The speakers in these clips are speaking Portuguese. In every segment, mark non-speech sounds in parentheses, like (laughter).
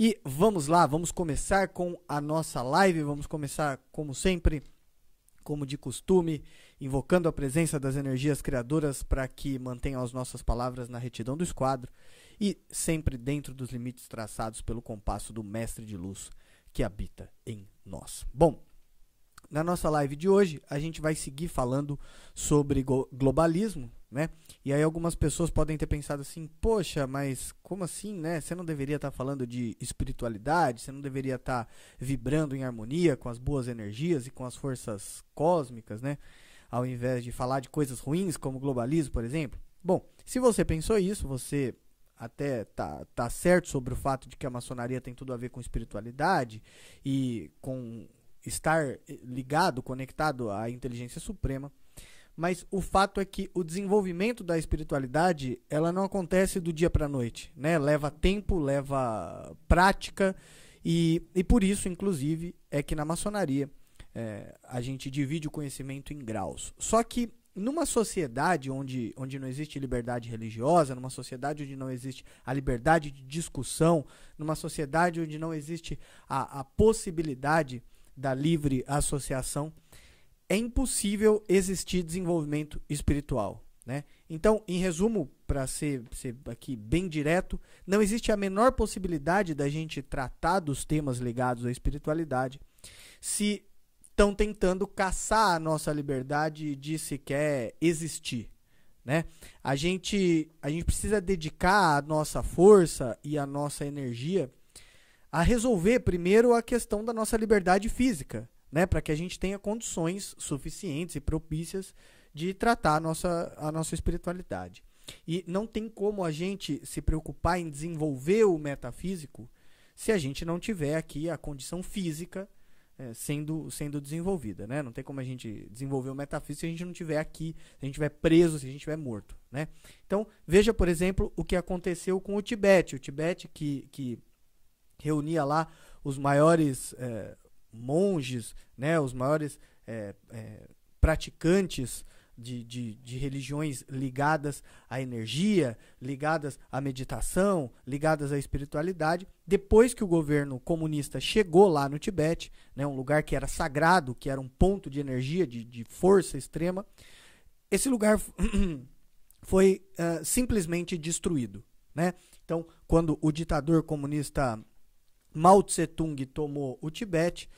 E vamos lá, vamos começar com a nossa live. Vamos começar, como sempre, como de costume, invocando a presença das energias criadoras para que mantenham as nossas palavras na retidão do esquadro e sempre dentro dos limites traçados pelo compasso do Mestre de Luz que habita em nós. Bom, na nossa live de hoje, a gente vai seguir falando sobre globalismo, né? E aí algumas pessoas podem ter pensado assim, poxa, mas como assim, né? Você não deveria estar tá falando de espiritualidade, você não deveria estar tá vibrando em harmonia com as boas energias e com as forças cósmicas, né? Ao invés de falar de coisas ruins como globalismo, por exemplo. Bom, se você pensou isso, você até tá, tá certo sobre o fato de que a maçonaria tem tudo a ver com espiritualidade e com estar ligado, conectado à inteligência suprema. Mas o fato é que o desenvolvimento da espiritualidade, ela não acontece do dia para a noite, né? Leva tempo, leva prática e, e por isso, inclusive, é que na maçonaria é, a gente divide o conhecimento em graus. Só que numa sociedade onde, onde não existe liberdade religiosa, numa sociedade onde não existe a liberdade de discussão, numa sociedade onde não existe a, a possibilidade da livre associação, é impossível existir desenvolvimento espiritual. Né? Então, em resumo, para ser, ser aqui bem direto, não existe a menor possibilidade da gente tratar dos temas ligados à espiritualidade se estão tentando caçar a nossa liberdade de sequer existir. Né? A, gente, a gente precisa dedicar a nossa força e a nossa energia a resolver primeiro a questão da nossa liberdade física, né, para que a gente tenha condições suficientes e propícias de tratar a nossa, a nossa espiritualidade. E não tem como a gente se preocupar em desenvolver o metafísico se a gente não tiver aqui a condição física é, sendo, sendo desenvolvida. Né? Não tem como a gente desenvolver o metafísico se a gente não tiver aqui, se a gente estiver preso, se a gente estiver morto. Né? Então, veja, por exemplo, o que aconteceu com o Tibete. O Tibete que, que reunia lá os maiores é, monges, né, os maiores é, é, praticantes de, de, de, religiões ligadas à energia, ligadas à meditação, ligadas à espiritualidade. Depois que o governo comunista chegou lá no Tibete, né, um lugar que era sagrado, que era um ponto de energia, de, de força extrema, esse lugar (clears throat) foi uh, simplesmente destruído. Né? Então, quando o ditador comunista Mao Tse Tung tomou o Tibete,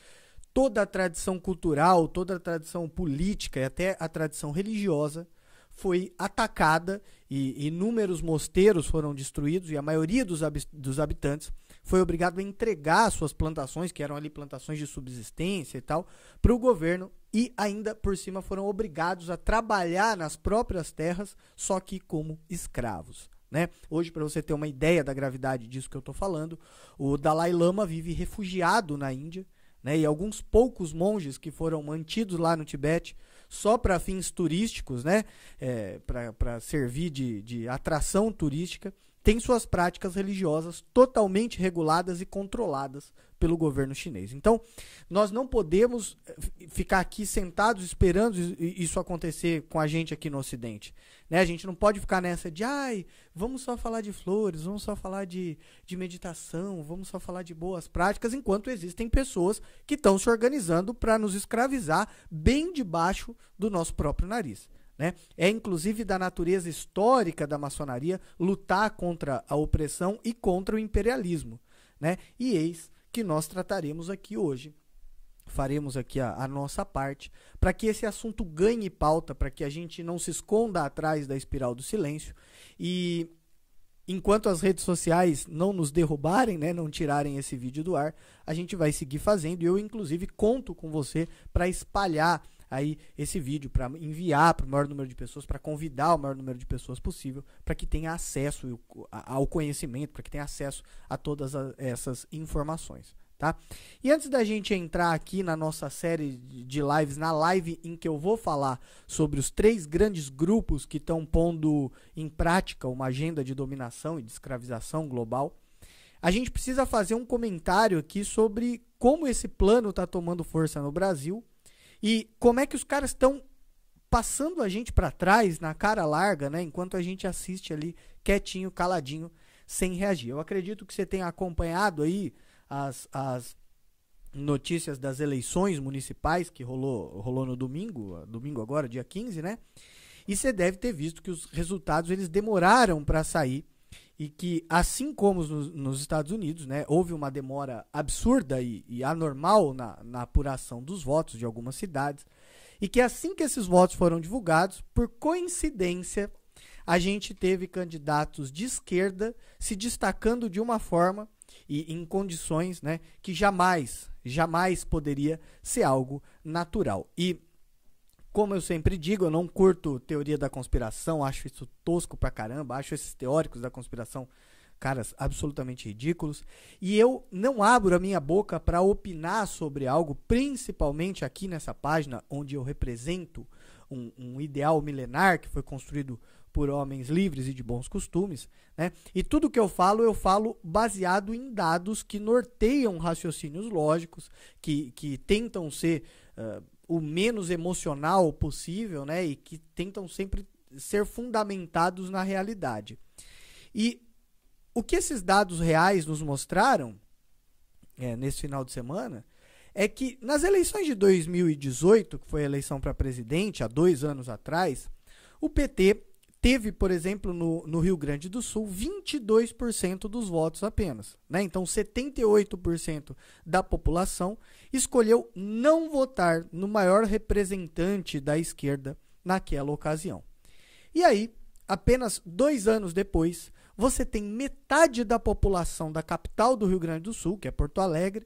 toda a tradição cultural, toda a tradição política e até a tradição religiosa foi atacada e inúmeros mosteiros foram destruídos e a maioria dos, dos habitantes foi obrigado a entregar suas plantações, que eram ali plantações de subsistência e tal, para o governo e ainda por cima foram obrigados a trabalhar nas próprias terras, só que como escravos. Né? Hoje, para você ter uma ideia da gravidade disso que eu estou falando, o Dalai Lama vive refugiado na Índia, né? e alguns poucos monges que foram mantidos lá no Tibete só para fins turísticos, né? É, para servir de, de atração turística, tem suas práticas religiosas totalmente reguladas e controladas pelo governo chinês. Então, nós não podemos eh, ficar aqui sentados esperando isso acontecer com a gente aqui no Ocidente. Né? A gente não pode ficar nessa de, ai, vamos só falar de flores, vamos só falar de, de meditação, vamos só falar de boas práticas, enquanto existem pessoas que estão se organizando para nos escravizar bem debaixo do nosso próprio nariz. Né? É inclusive da natureza histórica da maçonaria lutar contra a opressão e contra o imperialismo. Né? E eis que nós trataremos aqui hoje. Faremos aqui a, a nossa parte para que esse assunto ganhe pauta, para que a gente não se esconda atrás da espiral do silêncio e enquanto as redes sociais não nos derrubarem, né, não tirarem esse vídeo do ar, a gente vai seguir fazendo. E eu, inclusive, conto com você para espalhar aí esse vídeo para enviar para o maior número de pessoas, para convidar o maior número de pessoas possível, para que tenha acesso ao conhecimento, para que tenha acesso a todas essas informações. Tá? E antes da gente entrar aqui na nossa série de lives, na live em que eu vou falar sobre os três grandes grupos que estão pondo em prática uma agenda de dominação e de escravização global, a gente precisa fazer um comentário aqui sobre como esse plano está tomando força no Brasil e como é que os caras estão passando a gente para trás na cara larga, né? Enquanto a gente assiste ali quietinho, caladinho, sem reagir. Eu acredito que você tenha acompanhado aí as, as notícias das eleições municipais que rolou, rolou no domingo, domingo agora, dia 15, né? E você deve ter visto que os resultados eles demoraram para sair e que, assim como nos, nos, Estados Unidos, né, houve uma demora absurda e, e anormal na, na apuração dos votos de algumas cidades, e que assim que esses votos foram divulgados, por coincidência, a gente teve candidatos de esquerda se destacando de uma forma e em condições né, que jamais, jamais poderia ser algo natural. E como eu sempre digo, eu não curto teoria da conspiração, acho isso tosco pra caramba, acho esses teóricos da conspiração caras absolutamente ridículos. E eu não abro a minha boca para opinar sobre algo, principalmente aqui nessa página, onde eu represento um, um, ideal milenar que foi construído por homens livres e de bons costumes. Né? E tudo que eu falo, eu falo baseado em dados que norteiam raciocínios lógicos, que, que tentam ser. Uh, o menos emocional possível, né? E que tentam sempre ser fundamentados na realidade. E o que esses dados reais nos mostraram é, nesse final de semana é que nas eleições de 2018, que foi a eleição para presidente há dois anos atrás, o PT teve, por exemplo, no, no Rio Grande do Sul, 22% dos votos apenas. Né? Então, 78% da população escolheu não votar no maior representante da esquerda naquela ocasião. E aí, apenas dois anos depois, você tem metade da população da capital do Rio Grande do Sul, que é Porto Alegre,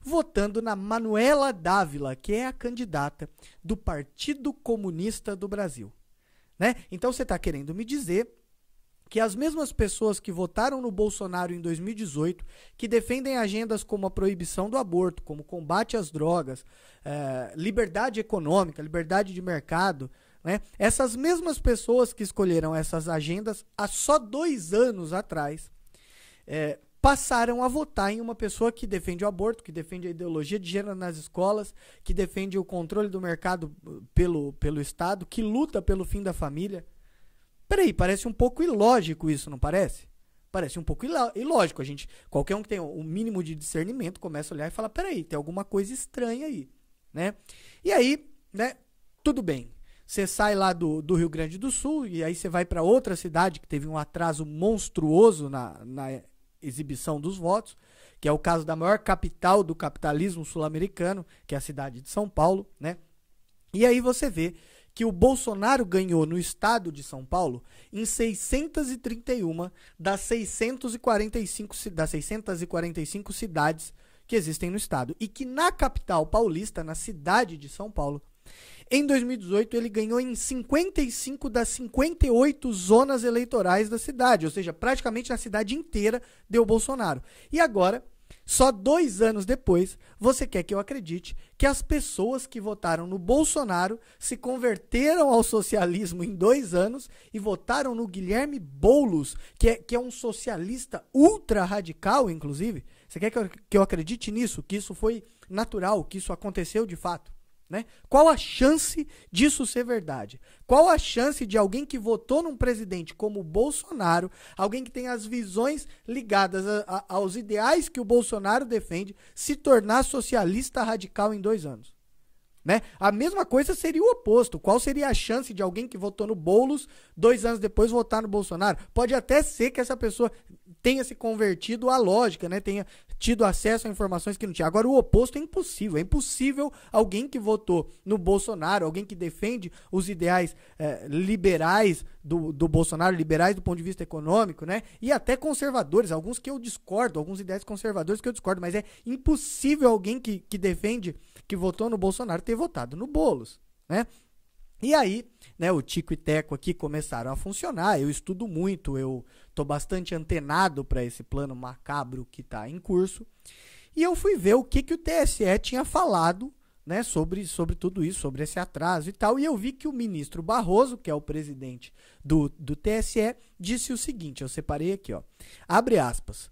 votando na Manuela Dávila, que é a candidata do Partido Comunista do Brasil. Né? Então você está querendo me dizer que as mesmas pessoas que votaram no Bolsonaro em 2018, que defendem agendas como a proibição do aborto, como combate às drogas, é, liberdade econômica, liberdade de mercado, né? essas mesmas pessoas que escolheram essas agendas há só dois anos atrás, é, passaram a votar em uma pessoa que defende o aborto, que defende a ideologia de gênero nas escolas, que defende o controle do mercado uh, pelo, pelo Estado, que luta pelo fim da família. Peraí, parece um pouco ilógico isso, não parece? Parece um pouco ilógico. A gente, qualquer um que tem o mínimo de discernimento começa a olhar e fala: peraí, tem alguma coisa estranha aí, né? E aí, né? Tudo bem. Você sai lá do, do Rio Grande do Sul e aí você vai para outra cidade que teve um atraso monstruoso na, na exibição dos votos, que é o caso da maior capital do capitalismo sul-americano, que é a cidade de São Paulo, né? E aí você vê que o Bolsonaro ganhou no estado de São Paulo em 631 das 645, das 645 cidades que existem no estado. E que na capital paulista, na cidade de São Paulo, em 2018, ele ganhou em 55 das 58 zonas eleitorais da cidade, ou seja, praticamente na cidade inteira deu Bolsonaro. E agora, só dois anos depois, você quer que eu acredite que as pessoas que votaram no Bolsonaro se converteram ao socialismo em dois anos e votaram no Guilherme Boulos, que é, que é um socialista ultra radical, inclusive? Você quer que eu, que eu acredite nisso? Que isso foi natural, que isso aconteceu de fato? Né? Qual a chance disso ser verdade? Qual a chance de alguém que votou num presidente como Bolsonaro, alguém que tem as visões ligadas a, a, aos ideais que o Bolsonaro defende, se tornar socialista radical em dois anos? Né? A mesma coisa seria o oposto. Qual seria a chance de alguém que votou no Boulos dois anos depois votar no Bolsonaro? Pode até ser que essa pessoa tenha se convertido à lógica, né? tenha tido acesso a informações que não tinha. Agora, o oposto é impossível. É impossível alguém que votou no Bolsonaro, alguém que defende os ideais é, liberais do, do Bolsonaro, liberais do ponto de vista econômico, né? E até conservadores, alguns que eu discordo, alguns ideais conservadores que eu discordo, mas é impossível alguém que, que defende, que votou no Bolsonaro, ter votado no Boulos, né? E aí, né, o Tico e Teco aqui começaram a funcionar. Eu estudo muito, eu tô bastante antenado para esse plano macabro que está em curso. E eu fui ver o que, que o TSE tinha falado né, sobre, sobre tudo isso, sobre esse atraso e tal. E eu vi que o ministro Barroso, que é o presidente do, do TSE, disse o seguinte: eu separei aqui, ó. Abre aspas.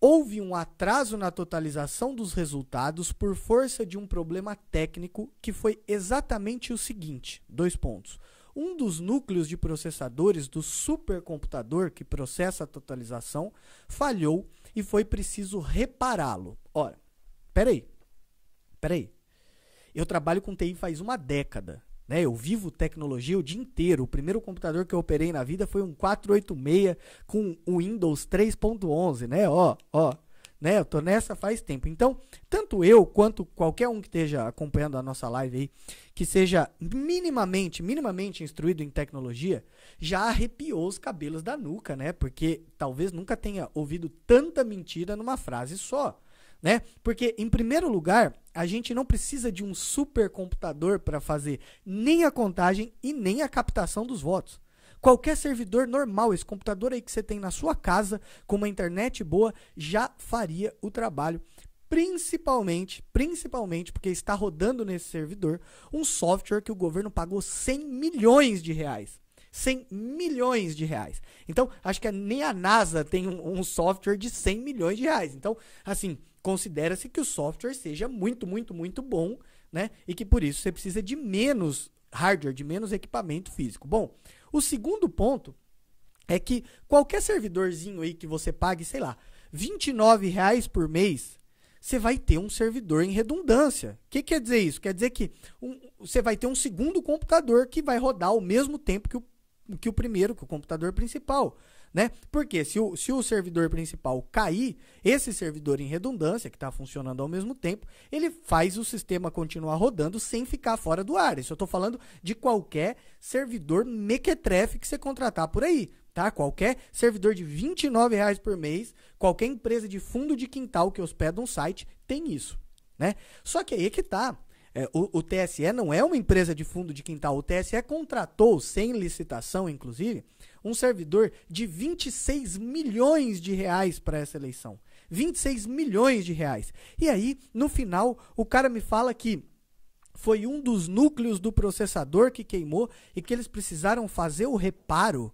Houve um atraso na totalização dos resultados por força de um problema técnico que foi exatamente o seguinte: dois pontos. um dos núcleos de processadores do supercomputador que processa a totalização falhou e foi preciso repará-lo. Ora, peraí, peraí. Eu trabalho com TI faz uma década. Né? Eu vivo tecnologia o dia inteiro. O primeiro computador que eu operei na vida foi um 486 com o Windows 3.11, né? Ó, ó, né? Eu tô nessa faz tempo. Então, tanto eu quanto qualquer um que esteja acompanhando a nossa live aí, que seja minimamente, minimamente instruído em tecnologia, já arrepiou os cabelos da nuca, né? Porque talvez nunca tenha ouvido tanta mentira numa frase só. Né? Porque, em primeiro lugar, a gente não precisa de um supercomputador para fazer nem a contagem e nem a captação dos votos. Qualquer servidor normal, esse computador aí que você tem na sua casa, com uma internet boa, já faria o trabalho. Principalmente, principalmente porque está rodando nesse servidor um software que o governo pagou 100 milhões de reais. 100 milhões de reais. Então, acho que nem a NASA tem um, um software de 100 milhões de reais. Então, assim, considera-se que o software seja muito, muito, muito bom, né? E que por isso você precisa de menos hardware, de menos equipamento físico. Bom, o segundo ponto é que qualquer servidorzinho aí que você pague, sei lá, 29 reais por mês, você vai ter um servidor em redundância. O que quer dizer isso? Quer dizer que um, você vai ter um segundo computador que vai rodar ao mesmo tempo que o, que o primeiro, que o computador principal. Né? Porque se o, se o servidor principal cair, esse servidor em redundância, que está funcionando ao mesmo tempo, ele faz o sistema continuar rodando sem ficar fora do ar. Isso eu estou falando de qualquer servidor mequetrefe que você contratar por aí. Tá? Qualquer servidor de R$ reais por mês, qualquer empresa de fundo de quintal que hospeda um site tem isso. Né? Só que aí é que tá. É, o, o, TSE não é uma empresa de fundo de quintal. O TSE contratou, sem licitação, inclusive, um servidor de 26 milhões de reais para essa eleição. 26 milhões de reais. E aí, no final, o cara me fala que foi um dos núcleos do processador que queimou e que eles precisaram fazer o reparo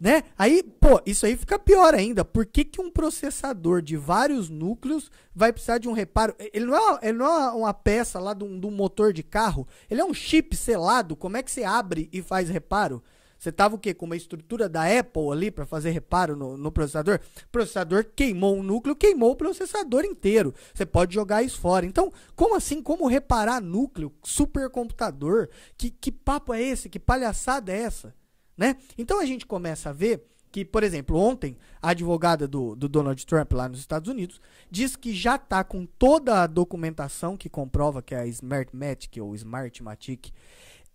né? Aí, pô, isso aí fica pior ainda. Por que, que um processador de vários núcleos vai precisar de um reparo? Ele não é, ele não é uma peça lá de um, motor de carro. Ele é um chip selado. Como é que você abre e faz reparo? Você tava o quê? Com uma estrutura da Apple ali para fazer reparo no, no, processador? O processador queimou um núcleo, queimou o processador inteiro. Você pode jogar isso fora. Então, como assim? Como reparar núcleo, supercomputador? Que, que papo é esse? Que palhaçada é essa? Né? Então a gente começa a ver que, por exemplo, ontem a advogada do, do Donald Trump lá nos Estados Unidos diz que já está com toda a documentação que comprova que a Smartmatic ou Smartmatic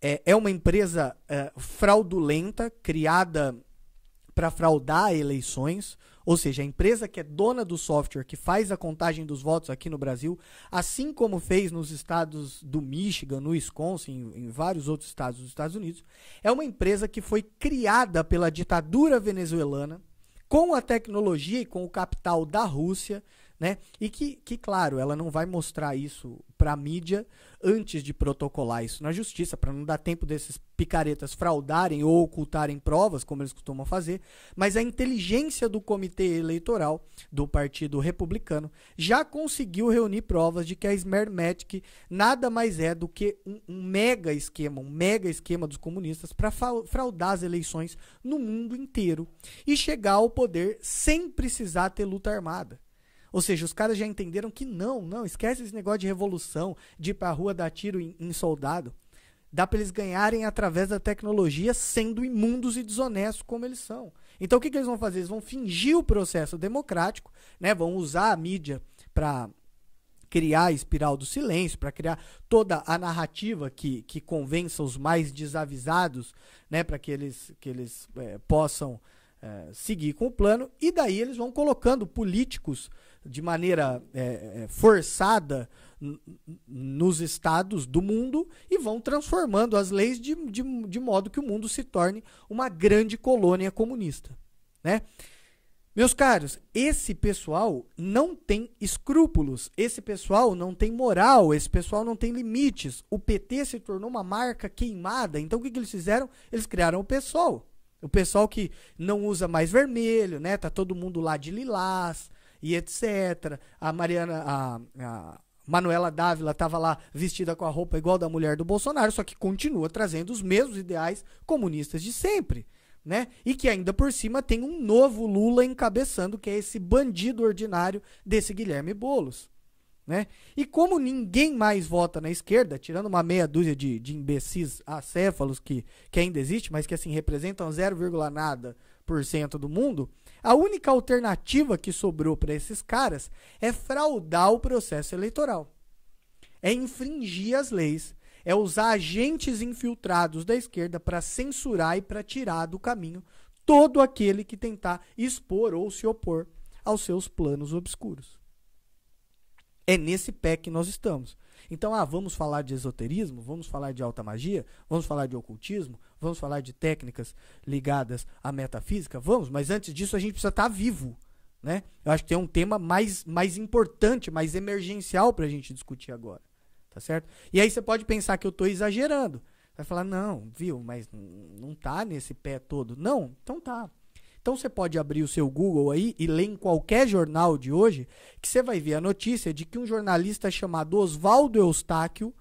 é, é uma empresa é, fraudulenta criada para fraudar eleições, ou seja, a empresa que é dona do software que faz a contagem dos votos aqui no Brasil, assim como fez nos estados do Michigan, no Wisconsin, em, em vários outros estados dos Estados Unidos, é uma empresa que foi criada pela ditadura venezuelana com a tecnologia e com o capital da Rússia né? E que, que, claro, ela não vai mostrar isso para a mídia antes de protocolar isso na justiça, para não dar tempo desses picaretas fraudarem ou ocultarem provas, como eles costumam fazer. Mas a inteligência do comitê eleitoral do Partido Republicano já conseguiu reunir provas de que a Smermatic nada mais é do que um, um mega esquema, um mega esquema dos comunistas para fraudar as eleições no mundo inteiro e chegar ao poder sem precisar ter luta armada. Ou seja, os caras já entenderam que não, não, esquece esse negócio de revolução, de ir pra rua dar tiro em, em soldado. Dá para eles ganharem através da tecnologia, sendo imundos e desonestos como eles são. Então o que, que eles vão fazer? Eles vão fingir o processo democrático, né? vão usar a mídia para criar a espiral do silêncio, para criar toda a narrativa que, que convença os mais desavisados, né? para que eles, que eles é, possam é, seguir com o plano, e daí eles vão colocando políticos de maneira é, é forçada nos estados do mundo e vão transformando as leis de, de, de modo que o mundo se torne uma grande colônia comunista. Né? Meus caros, esse pessoal não tem escrúpulos, esse pessoal não tem moral, esse pessoal não tem limites. O PT se tornou uma marca queimada, então o que, que eles fizeram? Eles criaram o PSOL. O pessoal que não usa mais vermelho, né? Tá todo mundo lá de lilás, e etc. A Mariana, a, a Manuela Dávila estava lá vestida com a roupa igual da mulher do Bolsonaro, só que continua trazendo os mesmos ideais comunistas de sempre. Né? E que ainda por cima tem um novo Lula encabeçando, que é esse bandido ordinário desse Guilherme Bolos. Né? E como ninguém mais vota na esquerda, tirando uma meia dúzia de, de imbecis acéfalos que, que ainda existe, mas que assim representam 0, nada por cento do mundo, a única alternativa que sobrou para esses caras é fraudar o processo eleitoral. É infringir as leis, é usar agentes infiltrados da esquerda para censurar e para tirar do caminho todo aquele que tentar expor ou se opor aos seus planos obscuros. É nesse pé que nós estamos. Então, ah, vamos falar de esoterismo, vamos falar de alta magia, vamos falar de ocultismo, vamos falar de técnicas ligadas à metafísica, vamos, mas antes disso a gente precisa estar tá vivo, né? Eu acho que tem um tema mais, mais importante, mais emergencial para a gente discutir agora, tá certo? E aí você pode pensar que eu estou exagerando, vai falar não, viu? Mas não tá nesse pé todo, não? Então tá. Então você pode abrir o seu Google aí e ler em qualquer jornal de hoje que você vai ver a notícia de que um jornalista chamado Oswaldo Eustáquio,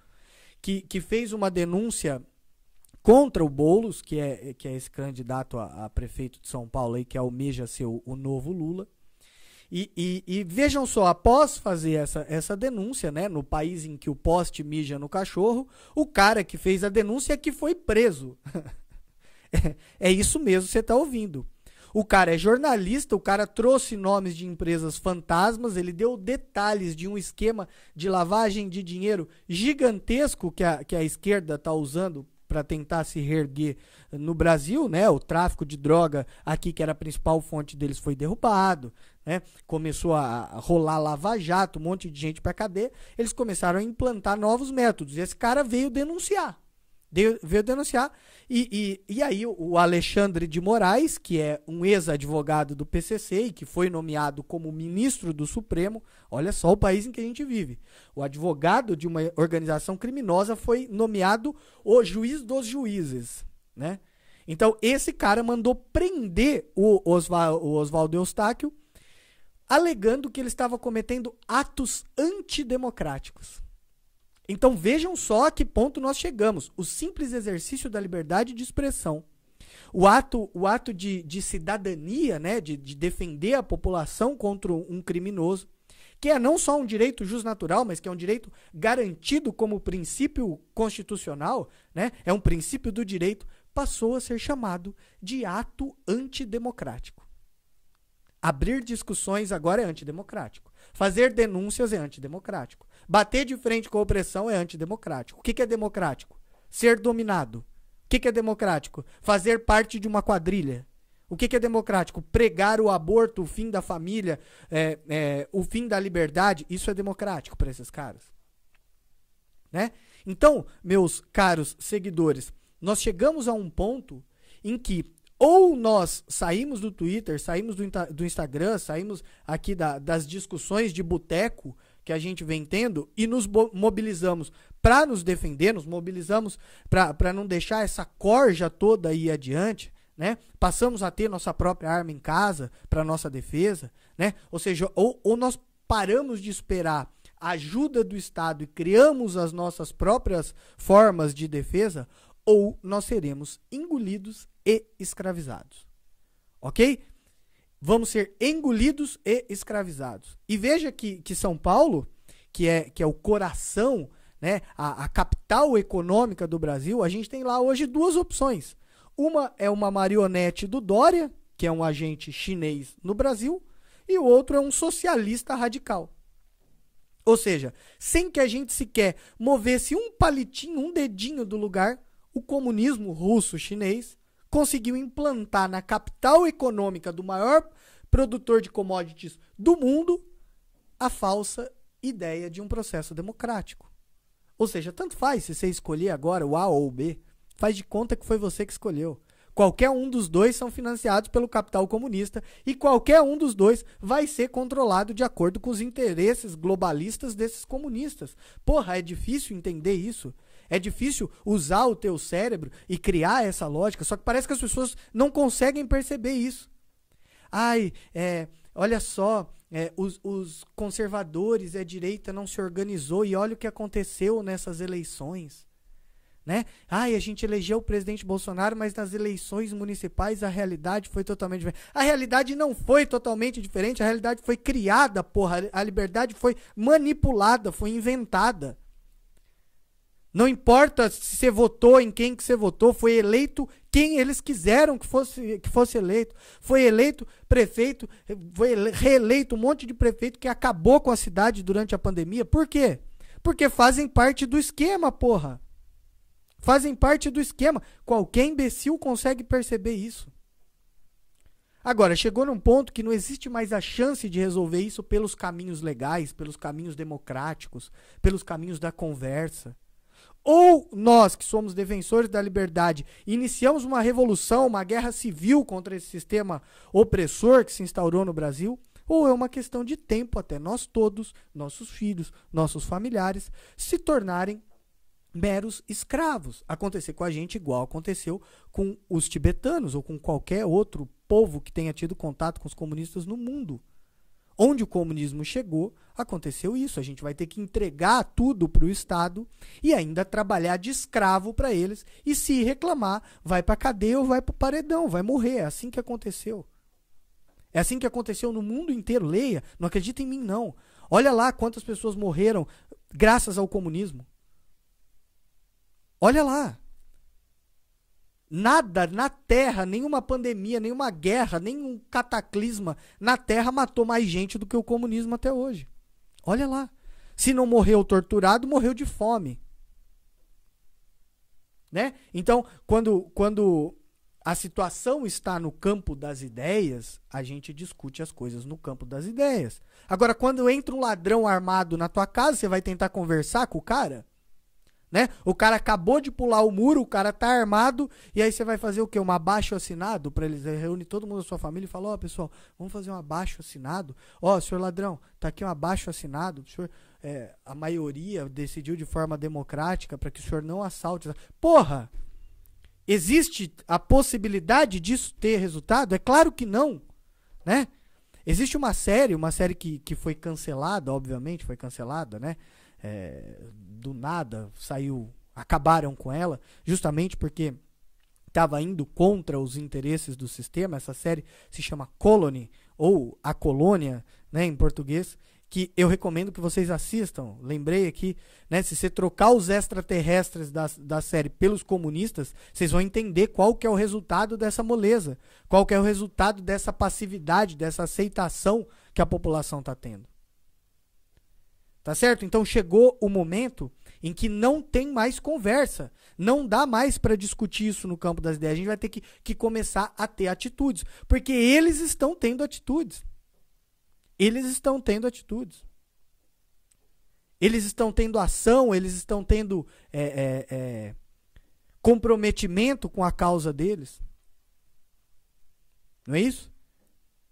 que, que fez uma denúncia contra o Boulos, que é, que é esse candidato a, a prefeito de São Paulo aí, que almeja ser o, o novo Lula. E, e, e, vejam só, após fazer essa, essa denúncia, né, no país em que o poste mija no cachorro, o cara que fez a denúncia é que foi preso. (laughs) é, é isso mesmo você está ouvindo. O cara é jornalista, o cara trouxe nomes de empresas fantasmas, ele deu detalhes de um esquema de lavagem de dinheiro gigantesco que a, que a esquerda está usando para tentar se reerguer no Brasil, né? O tráfico de droga aqui, que era a principal fonte deles, foi derrubado, né? Começou a rolar lava-jato, um monte de gente para cadeia. Eles começaram a implantar novos métodos. E esse cara veio denunciar. Veio denunciar e, e, e aí o Alexandre de Moraes, que é um ex-advogado do PCC e que foi nomeado como ministro do Supremo, olha só o país em que a gente vive. O advogado de uma organização criminosa foi nomeado o juiz dos juízes, né? Então esse cara mandou prender o, Osval, o Oswaldo Eustáquio, alegando que ele estava cometendo atos antidemocráticos. Então vejam só a que ponto nós chegamos. O simples exercício da liberdade de expressão, o ato, o ato de, de cidadania, né, de, de defender a população contra um criminoso, que é não só um direito justnatural, mas que é um direito garantido como princípio constitucional, né, é um princípio do direito, passou a ser chamado de ato antidemocrático. Abrir discussões agora é antidemocrático. Fazer denúncias é antidemocrático. Bater de frente com a opressão é antidemocrático. O que, que é democrático? Ser dominado. O que, que é democrático? Fazer parte de uma quadrilha. O que, que é democrático? Pregar o aborto, o fim da família, é, é, o fim da liberdade. Isso é democrático para esses caras. Né? Então, meus caros seguidores, nós chegamos a um ponto em que ou nós saímos do Twitter, saímos do, do Instagram, saímos aqui da, das discussões de boteco que a gente vem tendo e nos mobilizamos para nos defender, nos mobilizamos para não deixar essa corja toda aí adiante, né? Passamos a ter nossa própria arma em casa para nossa defesa, né? Ou seja, ou, ou nós paramos de esperar a ajuda do Estado e criamos as nossas próprias formas de defesa, ou nós seremos engolidos e escravizados. Ok? Vamos ser engolidos e escravizados. E veja que, que São Paulo, que é, que é o coração, né, a, a capital econômica do Brasil, a gente tem lá hoje duas opções. Uma é uma marionete do Dória, que é um agente chinês no Brasil, e o outro é um socialista radical. Ou seja, sem que a gente sequer movesse um palitinho, um dedinho do lugar, o comunismo russo-chinês conseguiu implantar na capital econômica do maior produtor de commodities do mundo a falsa ideia de um processo democrático. Ou seja, tanto faz se você escolher agora o A ou o B, faz de conta que foi você que escolheu. Qualquer um dos dois são financiados pelo capital comunista e qualquer um dos dois vai ser controlado de acordo com os interesses globalistas desses comunistas. Porra, é difícil entender isso. É difícil usar o teu cérebro e criar essa lógica, só que parece que as pessoas não conseguem perceber isso. Ai, é, olha só, é, os, os conservadores e a direita não se organizou e olha o que aconteceu nessas eleições. Né? Ai, a gente elegeu o presidente Bolsonaro, mas nas eleições municipais a realidade foi totalmente diferente. A realidade não foi totalmente diferente, a realidade foi criada, porra. A liberdade foi manipulada, foi inventada. Não importa se você votou em quem que você votou, foi eleito quem eles quiseram que fosse, que fosse eleito. Foi eleito prefeito, foi reeleito um monte de prefeito que acabou com a cidade durante a pandemia. Por quê? Porque fazem parte do esquema, porra. Fazem parte do esquema. Qualquer imbecil consegue perceber isso. Agora, chegou num ponto que não existe mais a chance de resolver isso pelos caminhos legais, pelos caminhos democráticos, pelos caminhos da conversa. Ou nós, que somos defensores da liberdade, iniciamos uma revolução, uma guerra civil contra esse sistema opressor que se instaurou no Brasil, ou é uma questão de tempo até nós todos, nossos filhos, nossos familiares, se tornarem meros escravos. Acontecer com a gente igual aconteceu com os tibetanos ou com qualquer outro povo que tenha tido contato com os comunistas no mundo. Onde o comunismo chegou, aconteceu isso. A gente vai ter que entregar tudo para o Estado e ainda trabalhar de escravo para eles. E se reclamar, vai para cadeia ou vai para o paredão, vai morrer. É assim que aconteceu. É assim que aconteceu no mundo inteiro. Leia, não acredita em mim, não. Olha lá quantas pessoas morreram graças ao comunismo. Olha lá. Nada na Terra, nenhuma pandemia, nenhuma guerra, nenhum cataclisma na Terra matou mais gente do que o comunismo até hoje. Olha lá. Se não morreu torturado, morreu de fome. Né? Então, quando, quando a situação está no campo das ideias, a gente discute as coisas no campo das ideias. Agora, quando entra um ladrão armado na tua casa, você vai tentar conversar com o cara? Né? O cara acabou de pular o muro, o cara tá armado, e aí você vai fazer o quê? Um abaixo assinado para eles reúne todo mundo da sua família e fala: "Ó, oh, pessoal, vamos fazer um abaixo assinado. Ó, oh, senhor ladrão, tá aqui um abaixo assinado. O senhor é, a maioria decidiu de forma democrática para que o senhor não assalte. Porra! Existe a possibilidade disso ter resultado? É claro que não, né? Existe uma série, uma série que, que foi cancelada, obviamente, foi cancelada, né? É, do nada saiu, acabaram com ela, justamente porque estava indo contra os interesses do sistema. Essa série se chama Colony, ou A Colônia, né, em português, que eu recomendo que vocês assistam. Lembrei aqui, né, se você trocar os extraterrestres da, da série pelos comunistas, vocês vão entender qual que é o resultado dessa moleza, qual que é o resultado dessa passividade, dessa aceitação que a população está tendo. Tá certo? Então chegou o momento em que não tem mais conversa. Não dá mais para discutir isso no campo das ideias. A gente vai ter que, que começar a ter atitudes. Porque eles estão tendo atitudes. Eles estão tendo atitudes. Eles estão tendo ação, eles estão tendo é, é, é, comprometimento com a causa deles. Não é isso?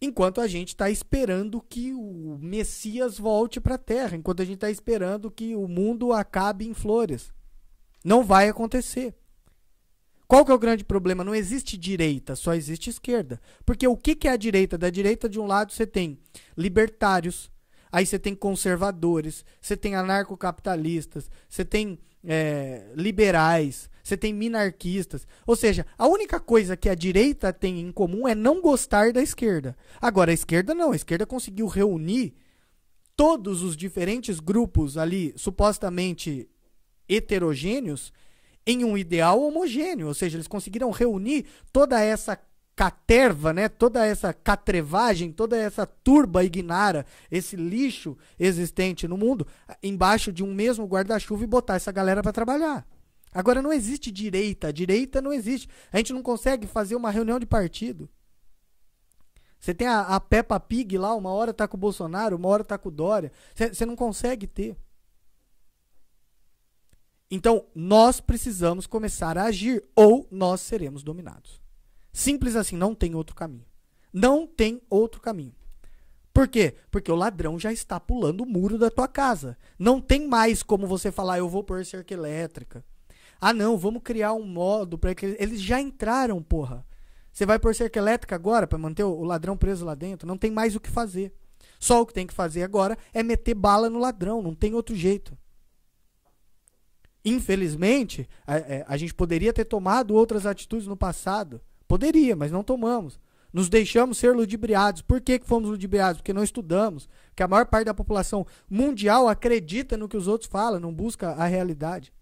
Enquanto a gente está esperando que o Messias volte para a Terra, enquanto a gente está esperando que o mundo acabe em flores. Não vai acontecer. Qual que é o grande problema? Não existe direita, só existe esquerda. Porque o que, que é a direita? Da direita, de um lado, você tem libertários, aí você tem conservadores, você tem anarcocapitalistas, você tem é, liberais, você tem minarquistas. Ou seja, a única coisa que a direita tem em comum é não gostar da esquerda. Agora, a esquerda não. A esquerda conseguiu reunir todos os diferentes grupos ali, supostamente heterogêneos, em um ideal homogêneo. Ou seja, eles conseguiram reunir toda essa caterva, né? Toda essa catrevagem, toda essa turba ignara, esse lixo existente no mundo, embaixo de um mesmo guarda-chuva e botar essa galera para trabalhar. Agora não existe direita, direita não existe. A gente não consegue fazer uma reunião de partido. Você tem a, a Peppa Pig lá, uma hora tá com o Bolsonaro, uma hora tá com o Dória. Você não consegue ter. Então, nós precisamos começar a agir ou nós seremos dominados. Simples assim, não tem outro caminho. Não tem outro caminho. Por quê? Porque o ladrão já está pulando o muro da tua casa. Não tem mais como você falar, eu vou pôr cerca elétrica. Ah, não, vamos criar um modo para que eles já entraram, porra. Você vai por cerca elétrica agora para manter o ladrão preso lá dentro? Não tem mais o que fazer. Só o que tem que fazer agora é meter bala no ladrão, não tem outro jeito. Infelizmente, a, é, a, gente poderia ter tomado outras atitudes no passado. Poderia, mas não tomamos. Nos deixamos ser ludibriados. Por que, que fomos ludibriados? Porque não estudamos. Porque a maior parte da população mundial acredita no que os outros falam, não busca a realidade.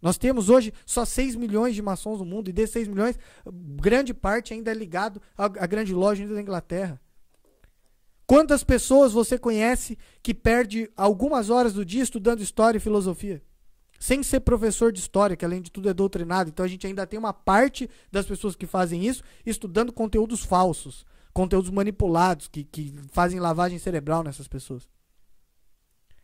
Nós temos hoje só 6 milhões de maçons no mundo, e desses 6 milhões, grande parte ainda é ligado à, à grande loja da Inglaterra. Quantas pessoas você conhece que perde algumas horas do dia estudando história e filosofia? Sem ser professor de história, que além de tudo é doutrinado. Então a gente ainda tem uma parte das pessoas que fazem isso estudando conteúdos falsos, conteúdos manipulados, que, que fazem lavagem cerebral nessas pessoas.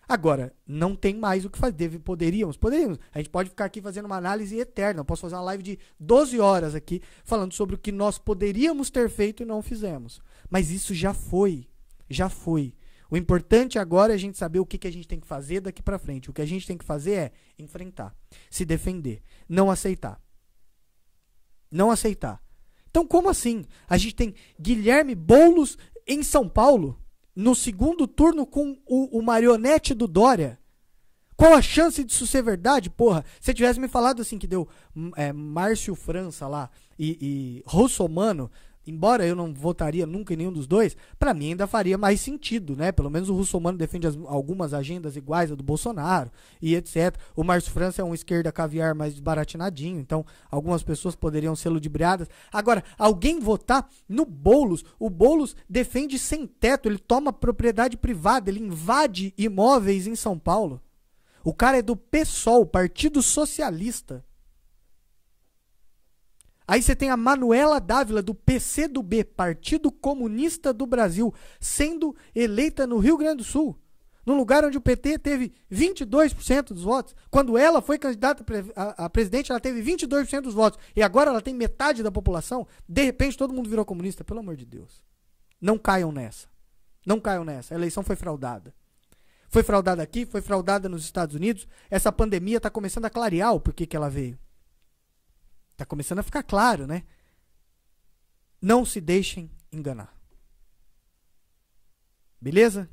Agora, não tem mais o que fazer. Deve, poderíamos, poderíamos. A gente pode ficar aqui fazendo uma análise eterna. Eu posso fazer uma live de 12 horas aqui falando sobre o que nós poderíamos ter feito e não fizemos. Mas isso já foi já foi. O importante agora é a gente saber o que, que a gente tem que fazer daqui para frente. O que a gente tem que fazer é enfrentar, se defender, não aceitar. Não aceitar. Então, como assim? A gente tem Guilherme Boulos em São Paulo, no segundo turno com o, o marionete do Dória. Qual a chance disso ser verdade? Porra, se tivesse me falado assim que deu é, Márcio França lá e, e Russomano embora eu não votaria nunca em nenhum dos dois, para mim ainda faria mais sentido, né? Pelo menos o russomano defende as, algumas agendas iguais a do Bolsonaro e etc. O Márcio França é um esquerda caviar mais desbaratinadinho, então algumas pessoas poderiam ser ludibriadas. Agora, alguém votar no Boulos, o Boulos defende sem teto, ele toma propriedade privada, ele invade imóveis em São Paulo. O cara é do PSOL, Partido Socialista. Aí você tem a Manuela Dávila, do PCdoB, Partido Comunista do Brasil, sendo eleita no Rio Grande do Sul, no lugar onde o PT teve 22% dos votos. Quando ela foi candidata a, presidente, ela teve 22% dos votos. E agora ela tem metade da população. De repente, todo mundo virou comunista. Pelo amor de Deus. Não caiam nessa. Não caiam nessa. A eleição foi fraudada. Foi fraudada aqui, foi fraudada nos Estados Unidos. Essa pandemia está começando a clarear o porquê que ela veio. Tá começando a ficar claro, né? Não se deixem enganar. Beleza?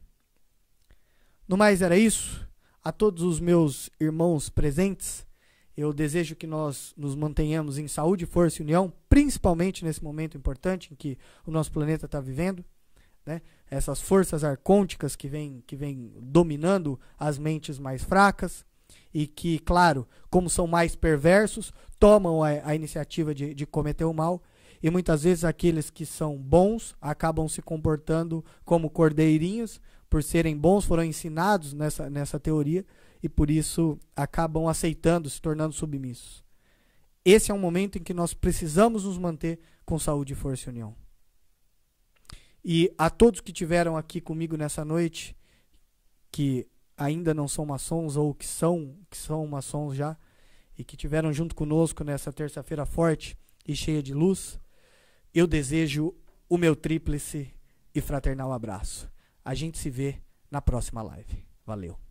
No mais era isso. A todos os meus irmãos presentes, eu desejo que nós nos mantenhamos em saúde, força e união, principalmente nesse momento importante em que o nosso planeta está vivendo. Né? Essas forças arcônticas que vêm que vem dominando as mentes mais fracas e que, claro, como são mais perversos, tomam a, a iniciativa de, de cometer o mal. E muitas vezes aqueles que são bons acabam se comportando como cordeirinhos, por serem bons, foram ensinados nessa, nessa teoria e por isso acabam aceitando, se tornando submissos. Esse é um momento em que nós precisamos nos manter com saúde, força e união. E a todos que tiveram aqui comigo nessa noite, que ainda não são maçons ou que são, que são maçons já e que tiveram junto conosco nessa terça-feira forte e cheia de luz, eu desejo o meu tríplice e fraternal abraço. A gente se vê na próxima live. Valeu.